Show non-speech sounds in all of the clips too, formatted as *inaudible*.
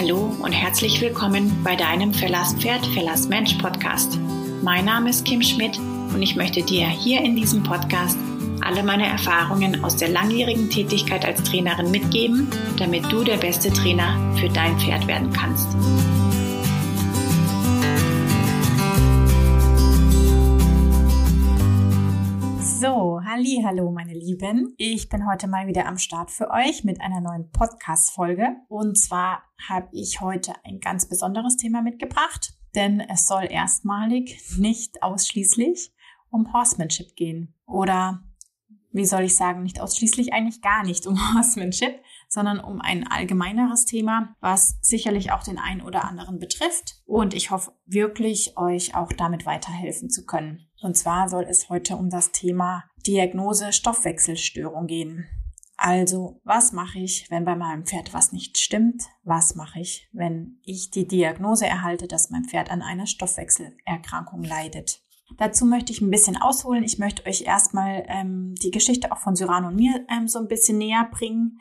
Hallo und herzlich willkommen bei deinem Verlass Pferd, Verlass Mensch Podcast. Mein Name ist Kim Schmidt und ich möchte dir hier in diesem Podcast alle meine Erfahrungen aus der langjährigen Tätigkeit als Trainerin mitgeben, damit du der beste Trainer für dein Pferd werden kannst. Halli, hallo meine Lieben. Ich bin heute mal wieder am Start für euch mit einer neuen Podcast Folge und zwar habe ich heute ein ganz besonderes Thema mitgebracht, denn es soll erstmalig nicht ausschließlich um Horsemanship gehen oder wie soll ich sagen, nicht ausschließlich eigentlich gar nicht um *laughs* Horsemanship, sondern um ein allgemeineres Thema, was sicherlich auch den einen oder anderen betrifft. Und ich hoffe wirklich, euch auch damit weiterhelfen zu können. Und zwar soll es heute um das Thema Diagnose Stoffwechselstörung gehen. Also, was mache ich, wenn bei meinem Pferd was nicht stimmt? Was mache ich, wenn ich die Diagnose erhalte, dass mein Pferd an einer Stoffwechselerkrankung leidet? Dazu möchte ich ein bisschen ausholen. Ich möchte euch erstmal ähm, die Geschichte auch von Cyrano und mir ähm, so ein bisschen näher bringen.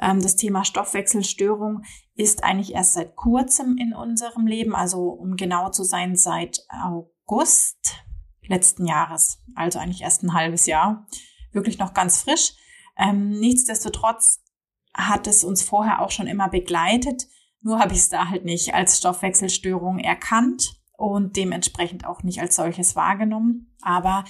Ähm, das Thema Stoffwechselstörung ist eigentlich erst seit kurzem in unserem Leben, also um genau zu sein, seit August letzten Jahres, also eigentlich erst ein halbes Jahr, wirklich noch ganz frisch. Ähm, nichtsdestotrotz hat es uns vorher auch schon immer begleitet, nur habe ich es da halt nicht als Stoffwechselstörung erkannt und dementsprechend auch nicht als solches wahrgenommen. Aber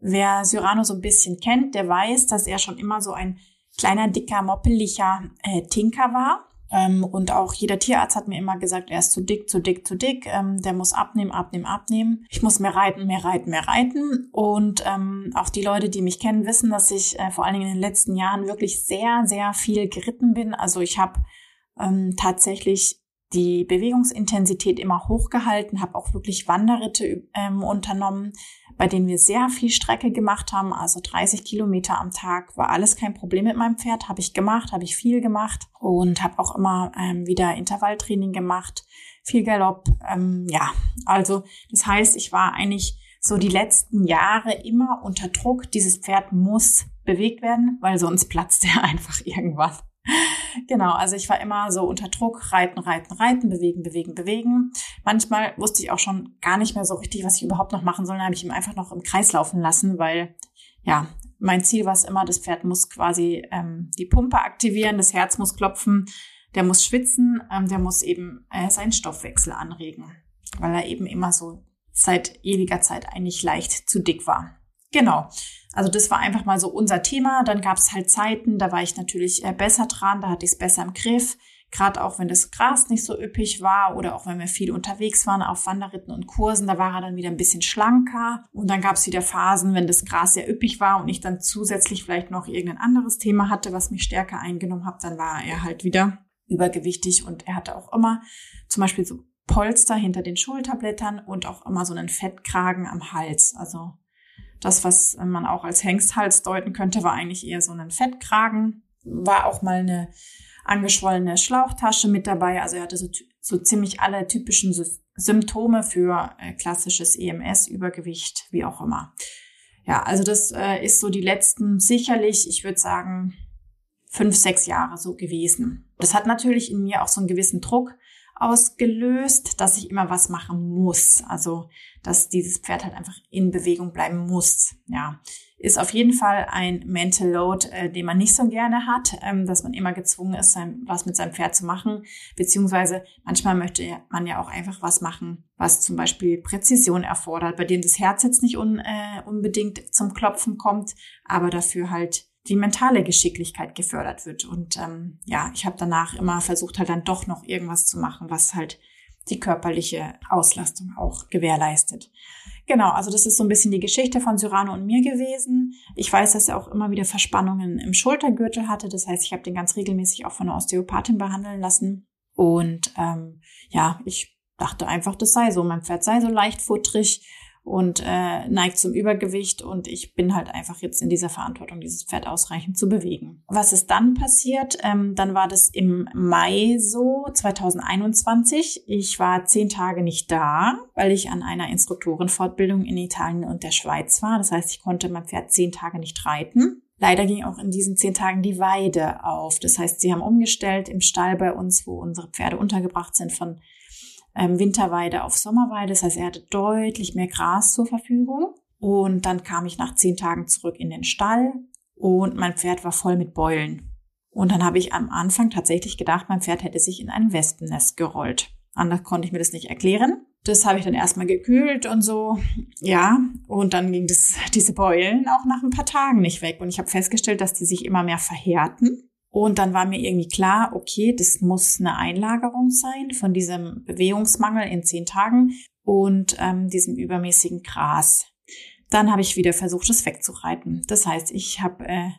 wer Cyrano so ein bisschen kennt, der weiß, dass er schon immer so ein kleiner, dicker, moppeliger äh, Tinker war. Ähm, und auch jeder Tierarzt hat mir immer gesagt, er ist zu dick, zu dick, zu dick. Ähm, der muss abnehmen, abnehmen, abnehmen. Ich muss mehr reiten, mehr reiten, mehr reiten. Und ähm, auch die Leute, die mich kennen, wissen, dass ich äh, vor allen Dingen in den letzten Jahren wirklich sehr, sehr viel geritten bin. Also ich habe ähm, tatsächlich die Bewegungsintensität immer hochgehalten, habe auch wirklich Wanderritte ähm, unternommen, bei denen wir sehr viel Strecke gemacht haben, also 30 Kilometer am Tag, war alles kein Problem mit meinem Pferd, habe ich gemacht, habe ich viel gemacht und habe auch immer ähm, wieder Intervalltraining gemacht, viel Galopp, ähm, ja, also das heißt, ich war eigentlich so die letzten Jahre immer unter Druck, dieses Pferd muss bewegt werden, weil sonst platzt er *laughs* einfach irgendwann. Genau, also ich war immer so unter Druck, reiten, reiten, reiten, bewegen, bewegen, bewegen. Manchmal wusste ich auch schon gar nicht mehr so richtig, was ich überhaupt noch machen soll. Dann habe ich ihn einfach noch im Kreis laufen lassen, weil ja, mein Ziel war es immer, das Pferd muss quasi ähm, die Pumpe aktivieren, das Herz muss klopfen, der muss schwitzen, ähm, der muss eben äh, seinen Stoffwechsel anregen, weil er eben immer so seit ewiger Zeit eigentlich leicht zu dick war. Genau. Also das war einfach mal so unser Thema. Dann gab es halt Zeiten, da war ich natürlich äh, besser dran, da hatte ich es besser im Griff. Gerade auch wenn das Gras nicht so üppig war oder auch wenn wir viel unterwegs waren auf Wanderritten und Kursen, da war er dann wieder ein bisschen schlanker. Und dann gab es wieder Phasen, wenn das Gras sehr üppig war und ich dann zusätzlich vielleicht noch irgendein anderes Thema hatte, was mich stärker eingenommen hat, dann war er halt wieder übergewichtig und er hatte auch immer zum Beispiel so Polster hinter den Schulterblättern und auch immer so einen Fettkragen am Hals. Also das, was man auch als Hengsthals deuten könnte, war eigentlich eher so ein Fettkragen. War auch mal eine angeschwollene Schlauchtasche mit dabei. Also er hatte so, so ziemlich alle typischen Symptome für äh, klassisches EMS, Übergewicht, wie auch immer. Ja, also das äh, ist so die letzten sicherlich, ich würde sagen, fünf, sechs Jahre so gewesen. Das hat natürlich in mir auch so einen gewissen Druck ausgelöst, dass ich immer was machen muss. Also, dass dieses Pferd halt einfach in Bewegung bleiben muss. Ja, ist auf jeden Fall ein Mental Load, äh, den man nicht so gerne hat, ähm, dass man immer gezwungen ist, sein, was mit seinem Pferd zu machen. Beziehungsweise manchmal möchte man ja auch einfach was machen, was zum Beispiel Präzision erfordert, bei dem das Herz jetzt nicht un, äh, unbedingt zum Klopfen kommt, aber dafür halt die mentale Geschicklichkeit gefördert wird. Und ähm, ja, ich habe danach immer versucht, halt dann doch noch irgendwas zu machen, was halt die körperliche Auslastung auch gewährleistet. Genau, also das ist so ein bisschen die Geschichte von Cyrano und mir gewesen. Ich weiß, dass er auch immer wieder Verspannungen im Schultergürtel hatte. Das heißt, ich habe den ganz regelmäßig auch von einer Osteopathin behandeln lassen. Und ähm, ja, ich dachte einfach, das sei so. Mein Pferd sei so leichtfutterig und äh, neigt zum Übergewicht und ich bin halt einfach jetzt in dieser Verantwortung, dieses Pferd ausreichend zu bewegen. Was ist dann passiert? Ähm, dann war das im Mai so, 2021. Ich war zehn Tage nicht da, weil ich an einer Instruktorenfortbildung in Italien und der Schweiz war. Das heißt, ich konnte mein Pferd zehn Tage nicht reiten. Leider ging auch in diesen zehn Tagen die Weide auf. Das heißt, sie haben umgestellt im Stall bei uns, wo unsere Pferde untergebracht sind, von ähm, Winterweide auf Sommerweide. Das heißt, er hatte deutlich mehr Gras zur Verfügung. Und dann kam ich nach zehn Tagen zurück in den Stall und mein Pferd war voll mit Beulen. Und dann habe ich am Anfang tatsächlich gedacht, mein Pferd hätte sich in ein Wespennest gerollt. Anders konnte ich mir das nicht erklären. Das habe ich dann erstmal gekühlt und so. Ja, und dann ging das, *laughs* diese Beulen auch nach ein paar Tagen nicht weg. Und ich habe festgestellt, dass die sich immer mehr verhärten. Und dann war mir irgendwie klar, okay, das muss eine Einlagerung sein von diesem Bewegungsmangel in zehn Tagen und ähm, diesem übermäßigen Gras. Dann habe ich wieder versucht, es wegzureiten. Das heißt, ich habe äh,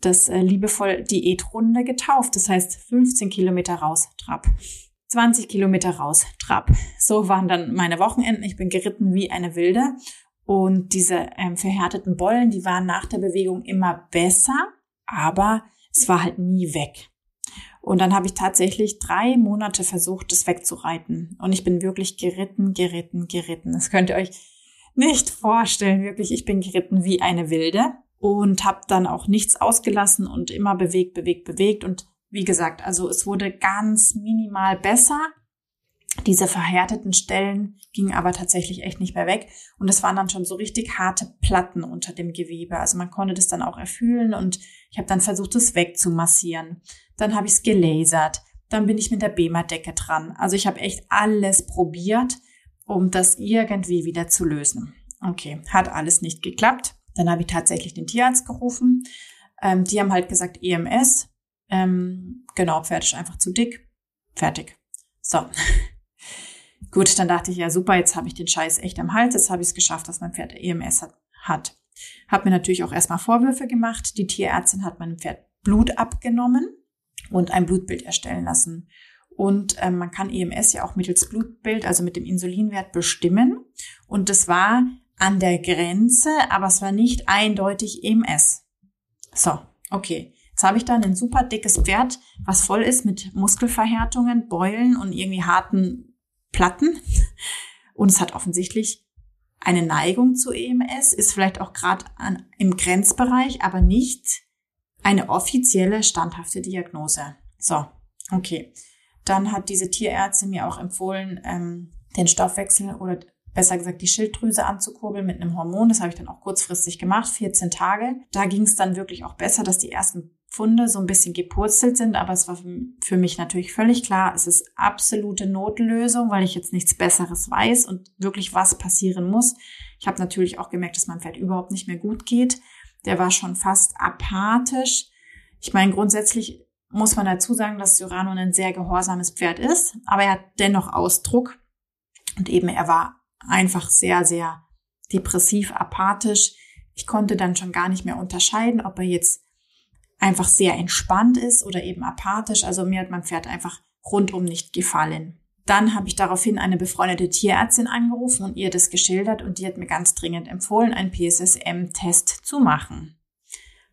das äh, liebevoll Diätrunde getauft. Das heißt, 15 Kilometer raus, Trab. 20 Kilometer raus, Trab. So waren dann meine Wochenenden. Ich bin geritten wie eine Wilde. Und diese ähm, verhärteten Bollen, die waren nach der Bewegung immer besser, aber es war halt nie weg. Und dann habe ich tatsächlich drei Monate versucht, das wegzureiten. Und ich bin wirklich geritten, geritten, geritten. Das könnt ihr euch nicht vorstellen, wirklich. Ich bin geritten wie eine Wilde und habe dann auch nichts ausgelassen und immer bewegt, bewegt, bewegt. Und wie gesagt, also es wurde ganz minimal besser. Diese verhärteten Stellen gingen aber tatsächlich echt nicht mehr weg. Und es waren dann schon so richtig harte Platten unter dem Gewebe. Also man konnte das dann auch erfühlen und ich habe dann versucht, es wegzumassieren. Dann habe ich es gelasert. Dann bin ich mit der Bema-Decke dran. Also ich habe echt alles probiert um das irgendwie wieder zu lösen. Okay, hat alles nicht geklappt. Dann habe ich tatsächlich den Tierarzt gerufen. Ähm, die haben halt gesagt EMS. Ähm, genau, Pferd ist einfach zu dick. Fertig. So. *laughs* Gut, dann dachte ich, ja super, jetzt habe ich den Scheiß echt am Hals. Jetzt habe ich es geschafft, dass mein Pferd EMS hat. hat. Hab mir natürlich auch erstmal Vorwürfe gemacht. Die Tierärztin hat meinem Pferd Blut abgenommen und ein Blutbild erstellen lassen. Und ähm, man kann EMS ja auch mittels Blutbild, also mit dem Insulinwert bestimmen. Und das war an der Grenze, aber es war nicht eindeutig EMS. So, okay. Jetzt habe ich dann ein super dickes Pferd, was voll ist mit Muskelverhärtungen, Beulen und irgendwie harten Platten. Und es hat offensichtlich eine Neigung zu EMS, ist vielleicht auch gerade im Grenzbereich, aber nicht eine offizielle standhafte Diagnose. So, okay. Dann hat diese Tierärztin mir auch empfohlen, ähm, den Stoffwechsel oder besser gesagt die Schilddrüse anzukurbeln mit einem Hormon. Das habe ich dann auch kurzfristig gemacht, 14 Tage. Da ging es dann wirklich auch besser, dass die ersten Funde so ein bisschen gepurzelt sind, aber es war für mich natürlich völlig klar, es ist absolute Notlösung, weil ich jetzt nichts Besseres weiß und wirklich was passieren muss. Ich habe natürlich auch gemerkt, dass mein Pferd überhaupt nicht mehr gut geht. Der war schon fast apathisch. Ich meine, grundsätzlich muss man dazu sagen, dass Cyrano ein sehr gehorsames Pferd ist, aber er hat dennoch Ausdruck. Und eben er war einfach sehr, sehr depressiv, apathisch. Ich konnte dann schon gar nicht mehr unterscheiden, ob er jetzt einfach sehr entspannt ist oder eben apathisch. Also mir hat mein Pferd einfach rundum nicht gefallen. Dann habe ich daraufhin eine befreundete Tierärztin angerufen und ihr das geschildert und die hat mir ganz dringend empfohlen, einen PSSM-Test zu machen.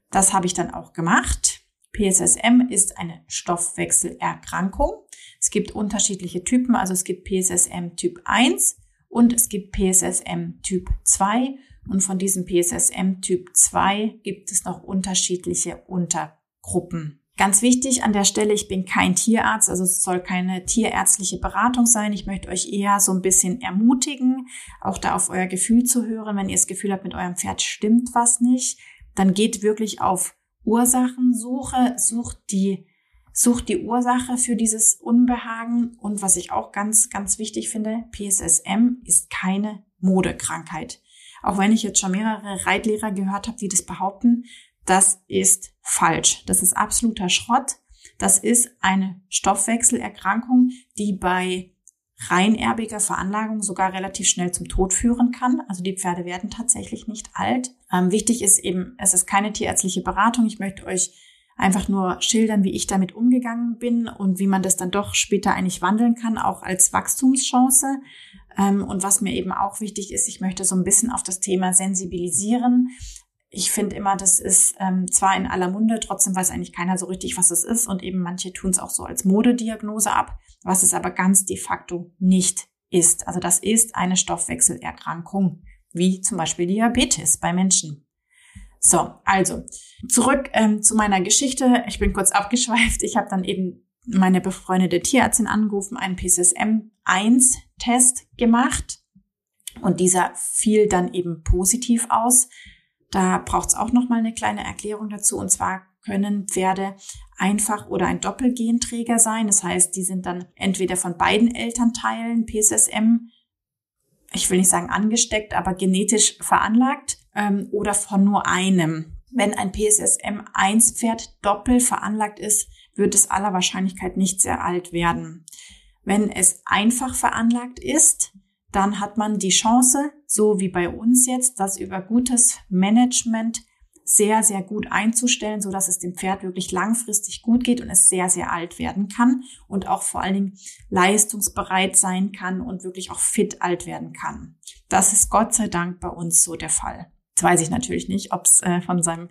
Das habe ich dann auch gemacht. PSSM ist eine Stoffwechselerkrankung. Es gibt unterschiedliche Typen, also es gibt PSSM Typ 1 und es gibt PSSM Typ 2 und von diesem PSSM Typ 2 gibt es noch unterschiedliche Untergruppen. Ganz wichtig an der Stelle, ich bin kein Tierarzt, also es soll keine tierärztliche Beratung sein. Ich möchte euch eher so ein bisschen ermutigen, auch da auf euer Gefühl zu hören. Wenn ihr das Gefühl habt, mit eurem Pferd stimmt was nicht, dann geht wirklich auf Ursachensuche, sucht die, sucht die Ursache für dieses Unbehagen. Und was ich auch ganz, ganz wichtig finde, PSSM ist keine Modekrankheit. Auch wenn ich jetzt schon mehrere Reitlehrer gehört habe, die das behaupten, das ist falsch. Das ist absoluter Schrott. Das ist eine Stoffwechselerkrankung, die bei reinerbiger Veranlagung sogar relativ schnell zum Tod führen kann. Also die Pferde werden tatsächlich nicht alt. Ähm, wichtig ist eben, es ist keine tierärztliche Beratung. Ich möchte euch einfach nur schildern, wie ich damit umgegangen bin und wie man das dann doch später eigentlich wandeln kann, auch als Wachstumschance. Ähm, und was mir eben auch wichtig ist, ich möchte so ein bisschen auf das Thema sensibilisieren. Ich finde immer, das ist ähm, zwar in aller Munde, trotzdem weiß eigentlich keiner so richtig, was es ist. Und eben manche tun es auch so als Modediagnose ab was es aber ganz de facto nicht ist. Also das ist eine Stoffwechselerkrankung, wie zum Beispiel Diabetes bei Menschen. So, also zurück ähm, zu meiner Geschichte. Ich bin kurz *laughs* abgeschweift. Ich habe dann eben meine befreundete Tierärztin angerufen, einen PCSM-1-Test gemacht und dieser fiel dann eben positiv aus. Da braucht es auch noch mal eine kleine Erklärung dazu. Und zwar können Pferde einfach oder ein Doppelgenträger sein. Das heißt, die sind dann entweder von beiden Elternteilen PSSM, ich will nicht sagen angesteckt, aber genetisch veranlagt ähm, oder von nur einem. Wenn ein PSSM-1-Pferd doppelt veranlagt ist, wird es aller Wahrscheinlichkeit nicht sehr alt werden. Wenn es einfach veranlagt ist, dann hat man die Chance, so wie bei uns jetzt, das über gutes Management sehr, sehr gut einzustellen, so dass es dem Pferd wirklich langfristig gut geht und es sehr, sehr alt werden kann und auch vor allen Dingen leistungsbereit sein kann und wirklich auch fit alt werden kann. Das ist Gott sei Dank bei uns so der Fall. Jetzt weiß ich natürlich nicht, ob es äh, von seinem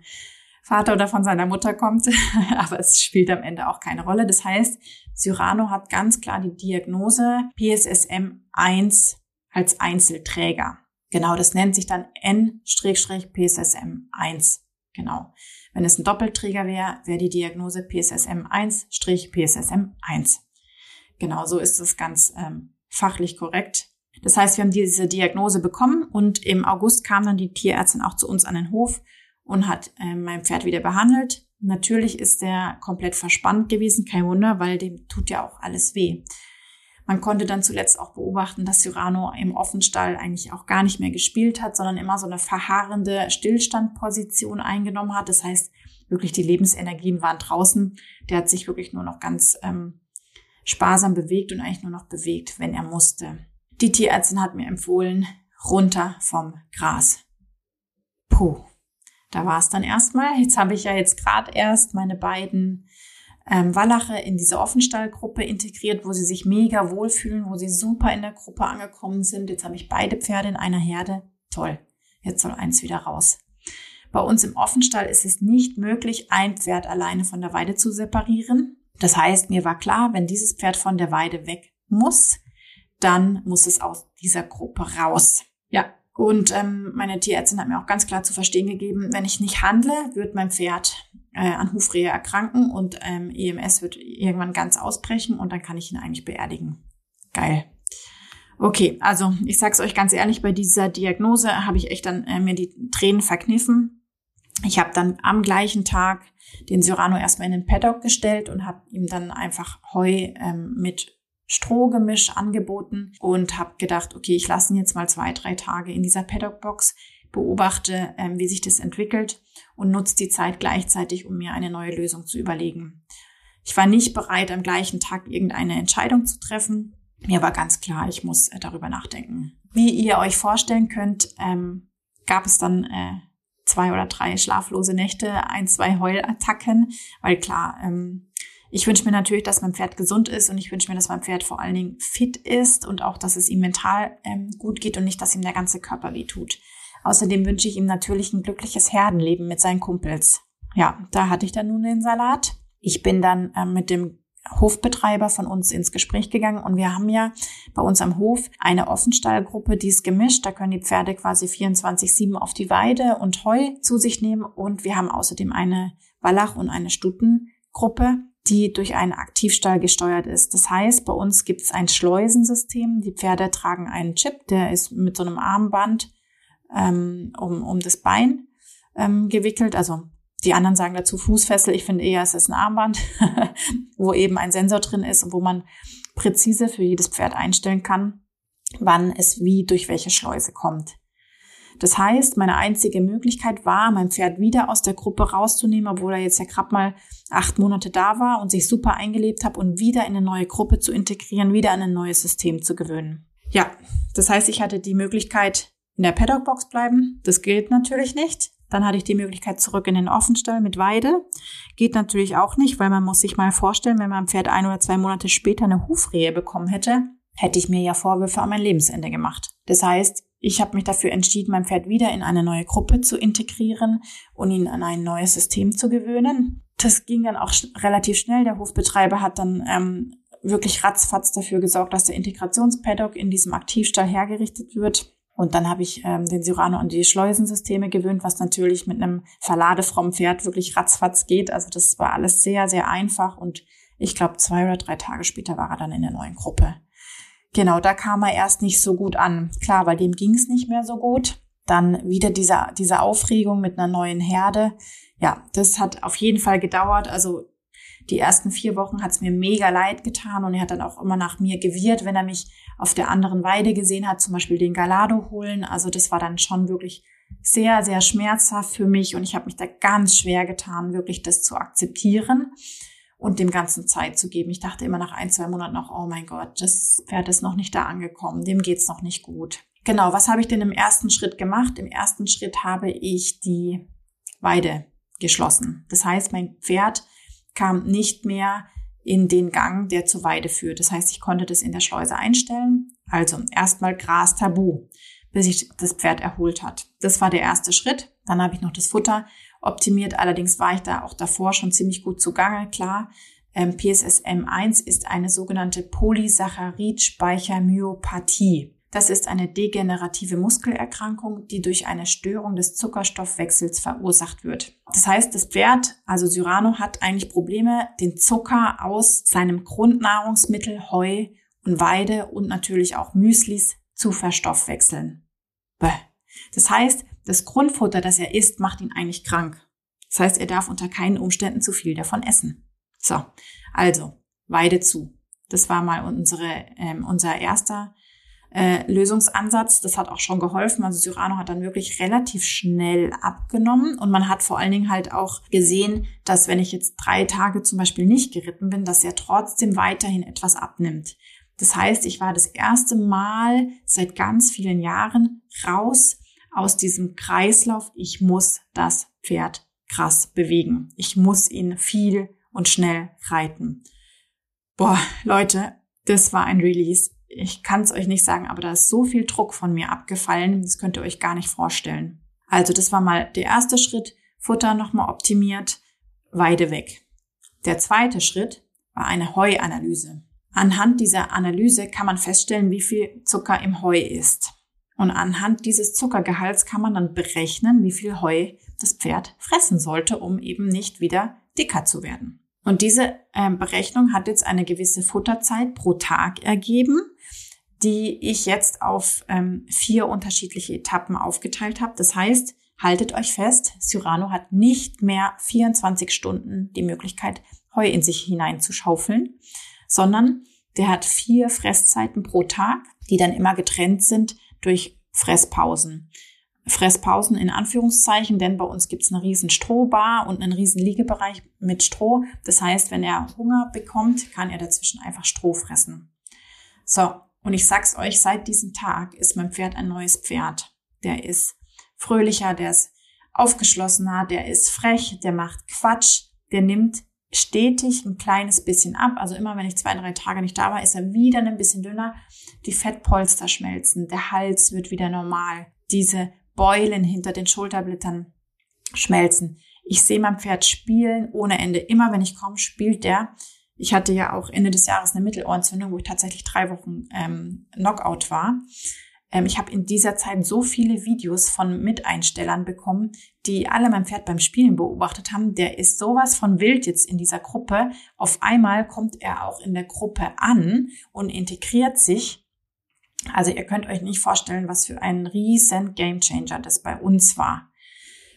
Vater oder von seiner Mutter kommt, *laughs* aber es spielt am Ende auch keine Rolle. Das heißt, Cyrano hat ganz klar die Diagnose PSSM 1 als Einzelträger. Genau, das nennt sich dann N-PSSM1. Genau. Wenn es ein Doppelträger wäre, wäre die Diagnose PSSM1-PSSM1. Genau, so ist es ganz ähm, fachlich korrekt. Das heißt, wir haben diese Diagnose bekommen und im August kam dann die Tierärztin auch zu uns an den Hof und hat äh, mein Pferd wieder behandelt. Natürlich ist der komplett verspannt gewesen, kein Wunder, weil dem tut ja auch alles weh. Man konnte dann zuletzt auch beobachten, dass Cyrano im Offenstall eigentlich auch gar nicht mehr gespielt hat, sondern immer so eine verharrende Stillstandposition eingenommen hat. Das heißt, wirklich die Lebensenergien waren draußen. Der hat sich wirklich nur noch ganz ähm, sparsam bewegt und eigentlich nur noch bewegt, wenn er musste. Die Tierärztin hat mir empfohlen, runter vom Gras. Puh, da war es dann erstmal. Jetzt habe ich ja jetzt gerade erst meine beiden ähm, Wallache in diese Offenstallgruppe integriert, wo sie sich mega wohlfühlen, wo sie super in der Gruppe angekommen sind. Jetzt habe ich beide Pferde in einer Herde. Toll. Jetzt soll eins wieder raus. Bei uns im Offenstall ist es nicht möglich, ein Pferd alleine von der Weide zu separieren. Das heißt, mir war klar, wenn dieses Pferd von der Weide weg muss, dann muss es aus dieser Gruppe raus. Ja, und ähm, meine Tierärztin hat mir auch ganz klar zu verstehen gegeben, wenn ich nicht handle, wird mein Pferd äh, an Hufrehe erkranken und ähm, EMS wird irgendwann ganz ausbrechen und dann kann ich ihn eigentlich beerdigen. Geil. Okay, also ich sag's euch ganz ehrlich, bei dieser Diagnose habe ich echt dann äh, mir die Tränen verkniffen. Ich habe dann am gleichen Tag den Cyrano erstmal in den Paddock gestellt und habe ihm dann einfach Heu ähm, mit Strohgemisch angeboten und habe gedacht, okay, ich lasse ihn jetzt mal zwei, drei Tage in dieser Paddock-Box, beobachte, ähm, wie sich das entwickelt und nutze die Zeit gleichzeitig, um mir eine neue Lösung zu überlegen. Ich war nicht bereit, am gleichen Tag irgendeine Entscheidung zu treffen. Mir war ganz klar, ich muss äh, darüber nachdenken. Wie ihr euch vorstellen könnt, ähm, gab es dann äh, zwei oder drei schlaflose Nächte, ein, zwei Heulattacken, weil klar, ähm, ich wünsche mir natürlich, dass mein Pferd gesund ist und ich wünsche mir, dass mein Pferd vor allen Dingen fit ist und auch, dass es ihm mental ähm, gut geht und nicht, dass ihm der ganze Körper weh tut. Außerdem wünsche ich ihm natürlich ein glückliches Herdenleben mit seinen Kumpels. Ja, da hatte ich dann nun den Salat. Ich bin dann ähm, mit dem Hofbetreiber von uns ins Gespräch gegangen und wir haben ja bei uns am Hof eine Offenstallgruppe, die ist gemischt. Da können die Pferde quasi 24-7 auf die Weide und Heu zu sich nehmen und wir haben außerdem eine Wallach- und eine Stuttengruppe die durch einen Aktivstall gesteuert ist. Das heißt, bei uns gibt es ein Schleusensystem. Die Pferde tragen einen Chip, der ist mit so einem Armband ähm, um, um das Bein ähm, gewickelt. Also die anderen sagen dazu Fußfessel. Ich finde eher, es ist ein Armband, *laughs* wo eben ein Sensor drin ist und wo man präzise für jedes Pferd einstellen kann, wann es wie durch welche Schleuse kommt. Das heißt, meine einzige Möglichkeit war, mein Pferd wieder aus der Gruppe rauszunehmen, obwohl er jetzt ja gerade mal acht Monate da war und sich super eingelebt hat und wieder in eine neue Gruppe zu integrieren, wieder an ein neues System zu gewöhnen. Ja, das heißt, ich hatte die Möglichkeit, in der Paddockbox bleiben. Das gilt natürlich nicht. Dann hatte ich die Möglichkeit zurück in den Offenstall mit Weide. Geht natürlich auch nicht, weil man muss sich mal vorstellen, wenn mein Pferd ein oder zwei Monate später eine Hufrehe bekommen hätte, hätte ich mir ja Vorwürfe an mein Lebensende gemacht. Das heißt, ich habe mich dafür entschieden, mein Pferd wieder in eine neue Gruppe zu integrieren und ihn an ein neues System zu gewöhnen. Das ging dann auch relativ schnell. Der Hofbetreiber hat dann ähm, wirklich ratzfatz dafür gesorgt, dass der Integrationspaddock in diesem Aktivstall hergerichtet wird. Und dann habe ich ähm, den Cyrano an die Schleusensysteme gewöhnt, was natürlich mit einem verladefrommen Pferd wirklich ratzfatz geht. Also das war alles sehr, sehr einfach. Und ich glaube, zwei oder drei Tage später war er dann in der neuen Gruppe. Genau, da kam er erst nicht so gut an. Klar, bei dem ging es nicht mehr so gut. Dann wieder diese, diese Aufregung mit einer neuen Herde. Ja, das hat auf jeden Fall gedauert. Also die ersten vier Wochen hat es mir mega leid getan und er hat dann auch immer nach mir gewirrt, wenn er mich auf der anderen Weide gesehen hat, zum Beispiel den Galado holen. Also das war dann schon wirklich sehr, sehr schmerzhaft für mich und ich habe mich da ganz schwer getan, wirklich das zu akzeptieren und dem Ganzen Zeit zu geben. Ich dachte immer nach ein, zwei Monaten noch, oh mein Gott, das Pferd ist noch nicht da angekommen, dem geht's noch nicht gut. Genau, was habe ich denn im ersten Schritt gemacht? Im ersten Schritt habe ich die Weide geschlossen. Das heißt, mein Pferd kam nicht mehr in den Gang, der zur Weide führt. Das heißt, ich konnte das in der Schleuse einstellen. Also erstmal Gras tabu, bis sich das Pferd erholt hat. Das war der erste Schritt. Dann habe ich noch das Futter optimiert. Allerdings war ich da auch davor schon ziemlich gut zugange. Klar, ähm, PSSM1 ist eine sogenannte Polysaccharid-Speichermyopathie. Das ist eine degenerative Muskelerkrankung, die durch eine Störung des Zuckerstoffwechsels verursacht wird. Das heißt, das Pferd, also Cyrano, hat eigentlich Probleme, den Zucker aus seinem Grundnahrungsmittel Heu und Weide und natürlich auch Müslis zu verstoffwechseln. Bäh. Das heißt, das Grundfutter, das er isst, macht ihn eigentlich krank. Das heißt, er darf unter keinen Umständen zu viel davon essen. So, also Weide zu. Das war mal unsere, ähm, unser erster äh, Lösungsansatz. Das hat auch schon geholfen. Also Cyrano hat dann wirklich relativ schnell abgenommen und man hat vor allen Dingen halt auch gesehen, dass wenn ich jetzt drei Tage zum Beispiel nicht geritten bin, dass er trotzdem weiterhin etwas abnimmt. Das heißt, ich war das erste Mal seit ganz vielen Jahren raus aus diesem Kreislauf. Ich muss das Pferd krass bewegen. Ich muss ihn viel und schnell reiten. Boah, Leute, das war ein Release ich kann es euch nicht sagen, aber da ist so viel Druck von mir abgefallen, das könnt ihr euch gar nicht vorstellen. Also das war mal der erste Schritt, Futter nochmal optimiert, Weide weg. Der zweite Schritt war eine Heuanalyse. Anhand dieser Analyse kann man feststellen, wie viel Zucker im Heu ist. Und anhand dieses Zuckergehalts kann man dann berechnen, wie viel Heu das Pferd fressen sollte, um eben nicht wieder dicker zu werden. Und diese ähm, Berechnung hat jetzt eine gewisse Futterzeit pro Tag ergeben, die ich jetzt auf ähm, vier unterschiedliche Etappen aufgeteilt habe. Das heißt, haltet euch fest, Cyrano hat nicht mehr 24 Stunden die Möglichkeit, Heu in sich hineinzuschaufeln, sondern der hat vier Fresszeiten pro Tag, die dann immer getrennt sind durch Fresspausen. Fresspausen in Anführungszeichen, denn bei uns gibt's eine riesen Strohbar und einen riesen Liegebereich mit Stroh. Das heißt, wenn er Hunger bekommt, kann er dazwischen einfach Stroh fressen. So, und ich sag's euch, seit diesem Tag ist mein Pferd ein neues Pferd. Der ist fröhlicher, der ist aufgeschlossener, der ist frech, der macht Quatsch, der nimmt stetig ein kleines bisschen ab. Also immer wenn ich zwei, drei Tage nicht da war, ist er wieder ein bisschen dünner. Die Fettpolster schmelzen, der Hals wird wieder normal. Diese Beulen hinter den Schulterblättern schmelzen. Ich sehe mein Pferd spielen ohne Ende. Immer wenn ich komme, spielt der. Ich hatte ja auch Ende des Jahres eine Mittelohrentzündung, wo ich tatsächlich drei Wochen ähm, Knockout war. Ähm, ich habe in dieser Zeit so viele Videos von Miteinstellern bekommen, die alle mein Pferd beim Spielen beobachtet haben. Der ist sowas von wild jetzt in dieser Gruppe. Auf einmal kommt er auch in der Gruppe an und integriert sich also ihr könnt euch nicht vorstellen, was für ein riesen Gamechanger das bei uns war.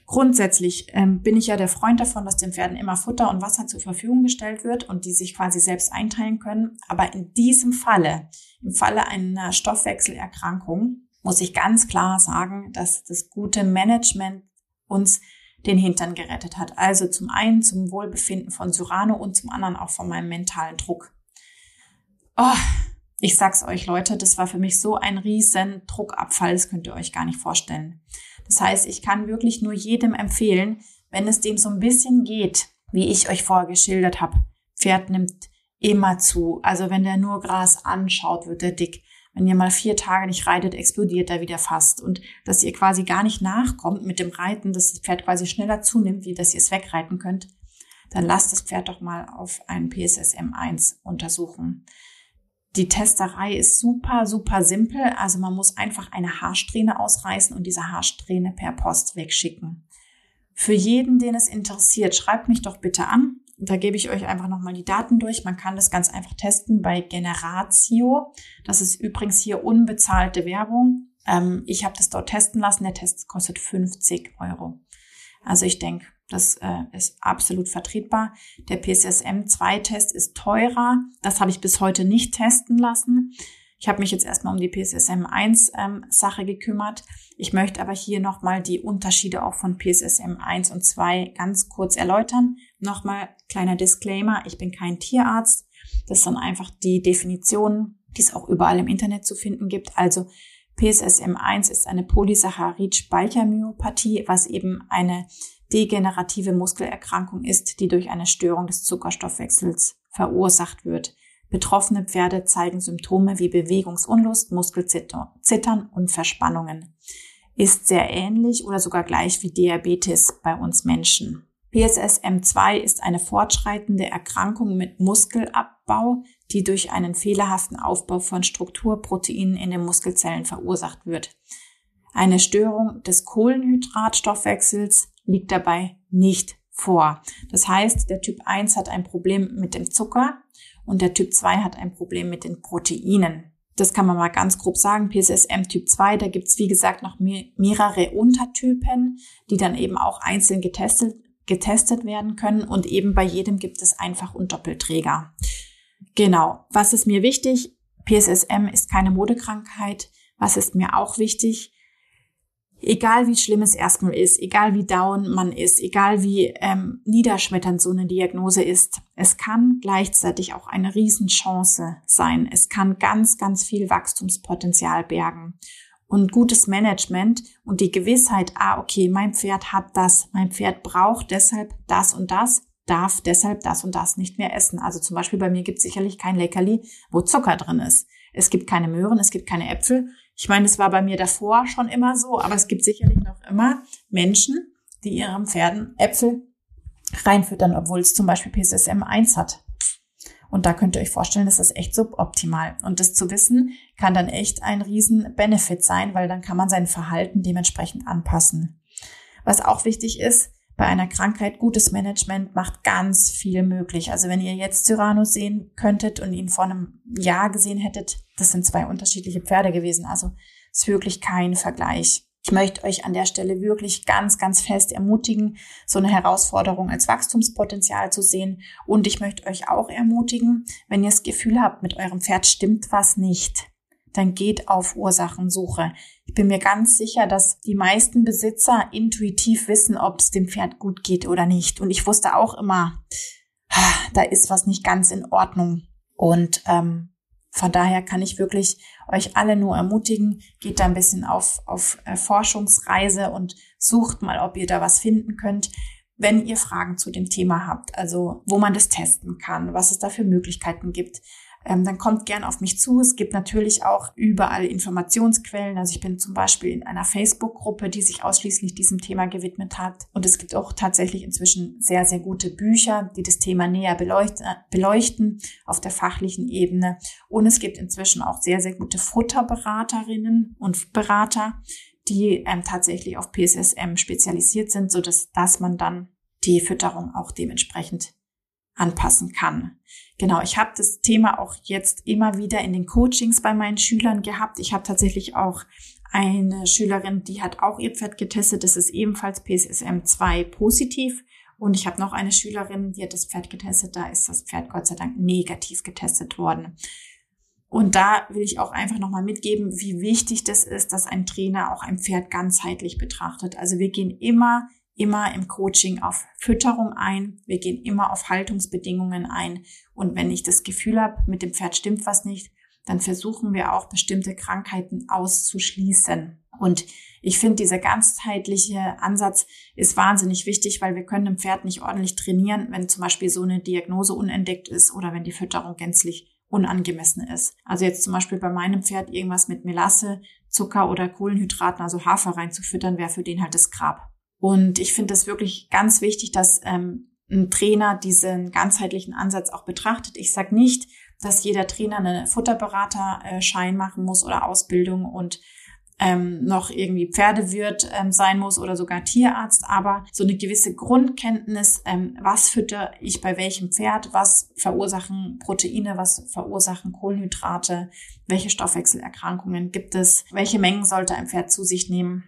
Grundsätzlich ähm, bin ich ja der Freund davon, dass den Pferden immer Futter und Wasser zur Verfügung gestellt wird und die sich quasi selbst einteilen können. Aber in diesem Falle, im Falle einer Stoffwechselerkrankung, muss ich ganz klar sagen, dass das gute Management uns den Hintern gerettet hat. Also zum einen zum Wohlbefinden von Surano und zum anderen auch von meinem mentalen Druck. Oh, ich sag's euch, Leute, das war für mich so ein riesen Druckabfall, das könnt ihr euch gar nicht vorstellen. Das heißt, ich kann wirklich nur jedem empfehlen, wenn es dem so ein bisschen geht, wie ich euch vorher geschildert habe. Pferd nimmt immer zu. Also wenn der nur Gras anschaut, wird er dick. Wenn ihr mal vier Tage nicht reitet, explodiert er wieder fast. Und dass ihr quasi gar nicht nachkommt mit dem Reiten, dass das Pferd quasi schneller zunimmt, wie dass ihr es wegreiten könnt, dann lasst das Pferd doch mal auf einen PSSM1 untersuchen Die Testerei ist super, super simpel. Also man muss einfach eine Haarsträhne ausreißen und diese Haarsträhne per Post wegschicken. Für jeden, den es interessiert, schreibt mich doch bitte an. Da gebe ich euch einfach nochmal die Daten durch. Man kann das ganz einfach testen bei Generatio. Das ist übrigens hier unbezahlte Werbung. Ähm, ich habe das dort testen lassen. Der Test kostet 50 Euro. Also ich denke, das äh, ist absolut vertretbar. Der PSSM-2-Test ist teurer. Das habe ich bis heute nicht testen lassen. Ich habe mich jetzt erstmal um die PSSM-1-Sache ähm, gekümmert. Ich möchte aber hier nochmal die Unterschiede auch von PSSM 1 und 2 ganz kurz erläutern. Nochmal kleiner Disclaimer, ich bin kein Tierarzt. Das sind einfach die Definitionen, die es auch überall im Internet zu finden gibt. Also PSSM1 ist eine Polysaccharid-Speichermyopathie, was eben eine degenerative Muskelerkrankung ist, die durch eine Störung des Zuckerstoffwechsels verursacht wird. Betroffene Pferde zeigen Symptome wie Bewegungsunlust, Muskelzittern und Verspannungen. Ist sehr ähnlich oder sogar gleich wie Diabetes bei uns Menschen. PSSM2 ist eine fortschreitende Erkrankung mit Muskelabbau, die durch einen fehlerhaften Aufbau von Strukturproteinen in den Muskelzellen verursacht wird. Eine Störung des Kohlenhydratstoffwechsels liegt dabei nicht vor. Das heißt, der Typ 1 hat ein Problem mit dem Zucker und der Typ 2 hat ein Problem mit den Proteinen. Das kann man mal ganz grob sagen. PSSM Typ 2, da gibt's wie gesagt noch mehrere Untertypen, die dann eben auch einzeln getestet getestet werden können und eben bei jedem gibt es Einfach- und Doppelträger. Genau. Was ist mir wichtig? PSSM ist keine Modekrankheit. Was ist mir auch wichtig? Egal wie schlimm es erstmal ist, egal wie down man ist, egal wie ähm, niederschmetternd so eine Diagnose ist, es kann gleichzeitig auch eine Riesenchance sein. Es kann ganz, ganz viel Wachstumspotenzial bergen und gutes Management und die Gewissheit, ah, okay, mein Pferd hat das, mein Pferd braucht deshalb das und das, darf deshalb das und das nicht mehr essen. Also zum Beispiel bei mir gibt es sicherlich kein Leckerli, wo Zucker drin ist. Es gibt keine Möhren, es gibt keine Äpfel. Ich meine, es war bei mir davor schon immer so, aber es gibt sicherlich noch immer Menschen, die ihren Pferden Äpfel reinfüttern, obwohl es zum Beispiel PSSM 1 hat. Und da könnt ihr euch vorstellen, das ist echt suboptimal. Und das zu wissen, kann dann echt ein riesen Benefit sein, weil dann kann man sein Verhalten dementsprechend anpassen. Was auch wichtig ist, bei einer Krankheit gutes Management macht ganz viel möglich. Also wenn ihr jetzt Cyrano sehen könntet und ihn vor einem Jahr gesehen hättet, das sind zwei unterschiedliche Pferde gewesen. Also ist wirklich kein Vergleich. Ich möchte euch an der Stelle wirklich ganz, ganz fest ermutigen, so eine Herausforderung als Wachstumspotenzial zu sehen. Und ich möchte euch auch ermutigen, wenn ihr das Gefühl habt, mit eurem Pferd stimmt was nicht, dann geht auf Ursachensuche. Ich bin mir ganz sicher, dass die meisten Besitzer intuitiv wissen, ob es dem Pferd gut geht oder nicht. Und ich wusste auch immer, da ist was nicht ganz in Ordnung. Und ähm, von daher kann ich wirklich euch alle nur ermutigen, geht da ein bisschen auf, auf äh, Forschungsreise und sucht mal, ob ihr da was finden könnt, wenn ihr Fragen zu dem Thema habt, also wo man das testen kann, was es da für Möglichkeiten gibt ähm, dann kommt gern auf mich zu. Es gibt natürlich auch überall Informationsquellen. Also ich bin zum Beispiel in einer Facebook-Gruppe, die sich ausschließlich diesem Thema gewidmet hat. Und es gibt auch tatsächlich inzwischen sehr, sehr gute Bücher, die das Thema näher beleuchten, beleuchten auf der fachlichen Ebene. Und es gibt inzwischen auch sehr, sehr gute Futterberaterinnen und Berater, die ähm, tatsächlich auf PSSM spezialisiert sind, so dass man dann die Fütterung auch dementsprechend anpassen kann. Genau, ich habe das Thema auch jetzt immer wieder in den Coachings bei meinen Schülern gehabt. Ich habe tatsächlich auch eine Schülerin, die hat auch ihr Pferd getestet. Das ist ebenfalls PSSM2 positiv. Und ich habe noch eine Schülerin, die hat das Pferd getestet. Da ist das Pferd Gott sei Dank negativ getestet worden. Und da will ich auch einfach nochmal mitgeben, wie wichtig das ist, dass ein Trainer auch ein Pferd ganzheitlich betrachtet. Also wir gehen immer immer im Coaching auf Fütterung ein. Wir gehen immer auf Haltungsbedingungen ein. Und wenn ich das Gefühl habe, mit dem Pferd stimmt was nicht, dann versuchen wir auch bestimmte Krankheiten auszuschließen. Und ich finde, dieser ganzheitliche Ansatz ist wahnsinnig wichtig, weil wir können ein Pferd nicht ordentlich trainieren, wenn zum Beispiel so eine Diagnose unentdeckt ist oder wenn die Fütterung gänzlich unangemessen ist. Also jetzt zum Beispiel bei meinem Pferd irgendwas mit Melasse, Zucker oder Kohlenhydraten, also Hafer reinzufüttern, wäre für den halt das Grab. Und ich finde es wirklich ganz wichtig, dass ähm, ein Trainer diesen ganzheitlichen Ansatz auch betrachtet. Ich sage nicht, dass jeder Trainer einen Futterberaterschein machen muss oder Ausbildung und ähm, noch irgendwie Pferdewirt ähm, sein muss oder sogar Tierarzt, aber so eine gewisse Grundkenntnis, ähm, was fütter ich bei welchem Pferd, was verursachen Proteine, was verursachen Kohlenhydrate, welche Stoffwechselerkrankungen gibt es, welche Mengen sollte ein Pferd zu sich nehmen,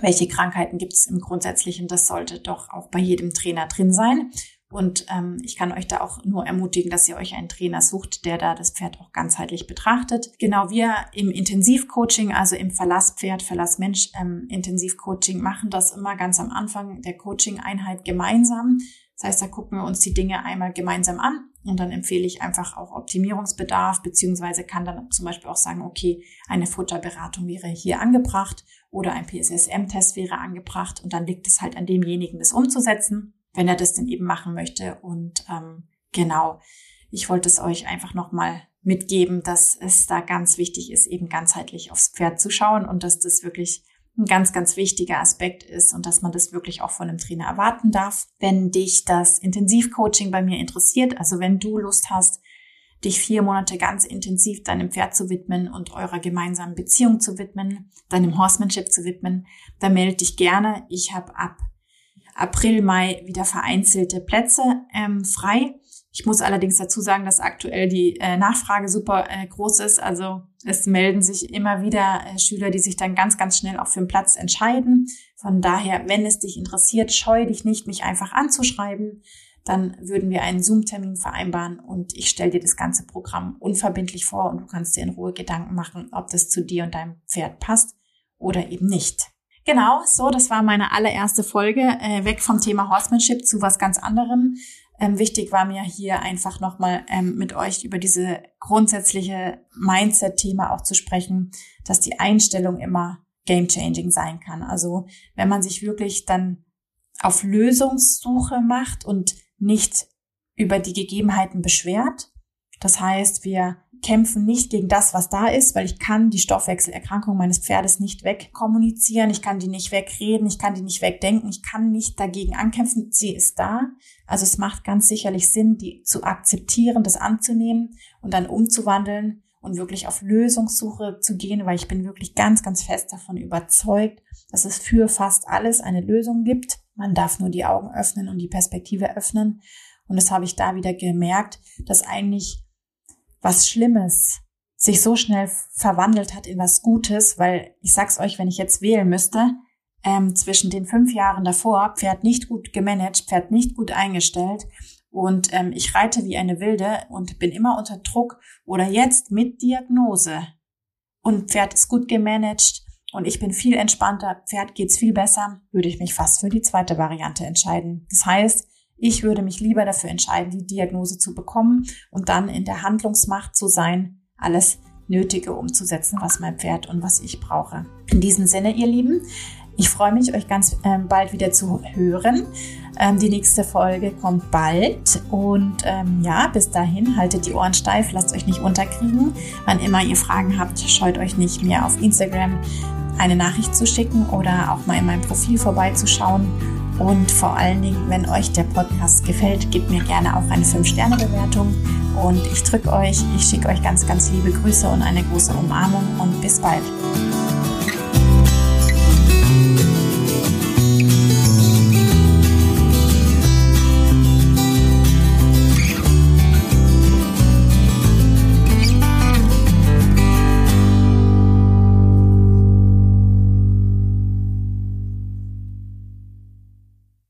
welche Krankheiten gibt es im Grundsätzlichen, das sollte doch auch bei jedem Trainer drin sein. Und ähm, ich kann euch da auch nur ermutigen, dass ihr euch einen Trainer sucht, der da das Pferd auch ganzheitlich betrachtet. Genau wir im Intensivcoaching, also im Verlasspferd, Verlassmensch ähm, Intensivcoaching, machen das immer ganz am Anfang der Coaching-Einheit gemeinsam. Das heißt, da gucken wir uns die Dinge einmal gemeinsam an und dann empfehle ich einfach auch Optimierungsbedarf, beziehungsweise kann dann zum Beispiel auch sagen, okay, eine Futterberatung wäre hier angebracht oder ein PSSM-Test wäre angebracht und dann liegt es halt an demjenigen, das umzusetzen wenn er das denn eben machen möchte. Und ähm, genau, ich wollte es euch einfach nochmal mitgeben, dass es da ganz wichtig ist, eben ganzheitlich aufs Pferd zu schauen und dass das wirklich ein ganz, ganz wichtiger Aspekt ist und dass man das wirklich auch von einem Trainer erwarten darf. Wenn dich das Intensivcoaching bei mir interessiert, also wenn du Lust hast, dich vier Monate ganz intensiv deinem Pferd zu widmen und eurer gemeinsamen Beziehung zu widmen, deinem Horsemanship zu widmen, dann melde dich gerne. Ich habe ab April, Mai wieder vereinzelte Plätze ähm, frei. Ich muss allerdings dazu sagen, dass aktuell die äh, Nachfrage super äh, groß ist. Also es melden sich immer wieder äh, Schüler, die sich dann ganz, ganz schnell auch für einen Platz entscheiden. Von daher, wenn es dich interessiert, scheue dich nicht, mich einfach anzuschreiben. Dann würden wir einen Zoom-Termin vereinbaren und ich stelle dir das ganze Programm unverbindlich vor und du kannst dir in Ruhe Gedanken machen, ob das zu dir und deinem Pferd passt oder eben nicht. Genau, so, das war meine allererste Folge, äh, weg vom Thema Horsemanship zu was ganz anderem. Ähm, wichtig war mir hier einfach nochmal ähm, mit euch über diese grundsätzliche Mindset-Thema auch zu sprechen, dass die Einstellung immer game-changing sein kann. Also wenn man sich wirklich dann auf Lösungssuche macht und nicht über die Gegebenheiten beschwert. Das heißt, wir kämpfen nicht gegen das, was da ist, weil ich kann die Stoffwechselerkrankung meines Pferdes nicht wegkommunizieren, ich kann die nicht wegreden, ich kann die nicht wegdenken, ich kann nicht dagegen ankämpfen, sie ist da. Also es macht ganz sicherlich Sinn, die zu akzeptieren, das anzunehmen und dann umzuwandeln und wirklich auf Lösungssuche zu gehen, weil ich bin wirklich ganz, ganz fest davon überzeugt, dass es für fast alles eine Lösung gibt. Man darf nur die Augen öffnen und die Perspektive öffnen. Und das habe ich da wieder gemerkt, dass eigentlich was Schlimmes sich so schnell verwandelt hat in was Gutes, weil ich sag's euch, wenn ich jetzt wählen müsste, ähm, zwischen den fünf Jahren davor, Pferd nicht gut gemanagt, Pferd nicht gut eingestellt und ähm, ich reite wie eine Wilde und bin immer unter Druck oder jetzt mit Diagnose und Pferd ist gut gemanagt und ich bin viel entspannter, Pferd geht's viel besser, würde ich mich fast für die zweite Variante entscheiden. Das heißt, ich würde mich lieber dafür entscheiden, die Diagnose zu bekommen und dann in der Handlungsmacht zu sein, alles Nötige umzusetzen, was mein Pferd und was ich brauche. In diesem Sinne, ihr Lieben, ich freue mich, euch ganz ähm, bald wieder zu hören. Ähm, die nächste Folge kommt bald. Und ähm, ja, bis dahin haltet die Ohren steif, lasst euch nicht unterkriegen. Wann immer ihr Fragen habt, scheut euch nicht mehr auf Instagram eine Nachricht zu schicken oder auch mal in meinem Profil vorbeizuschauen. Und vor allen Dingen, wenn euch der Podcast gefällt, gebt mir gerne auch eine 5-Sterne-Bewertung. Und ich drücke euch, ich schicke euch ganz, ganz liebe Grüße und eine große Umarmung und bis bald.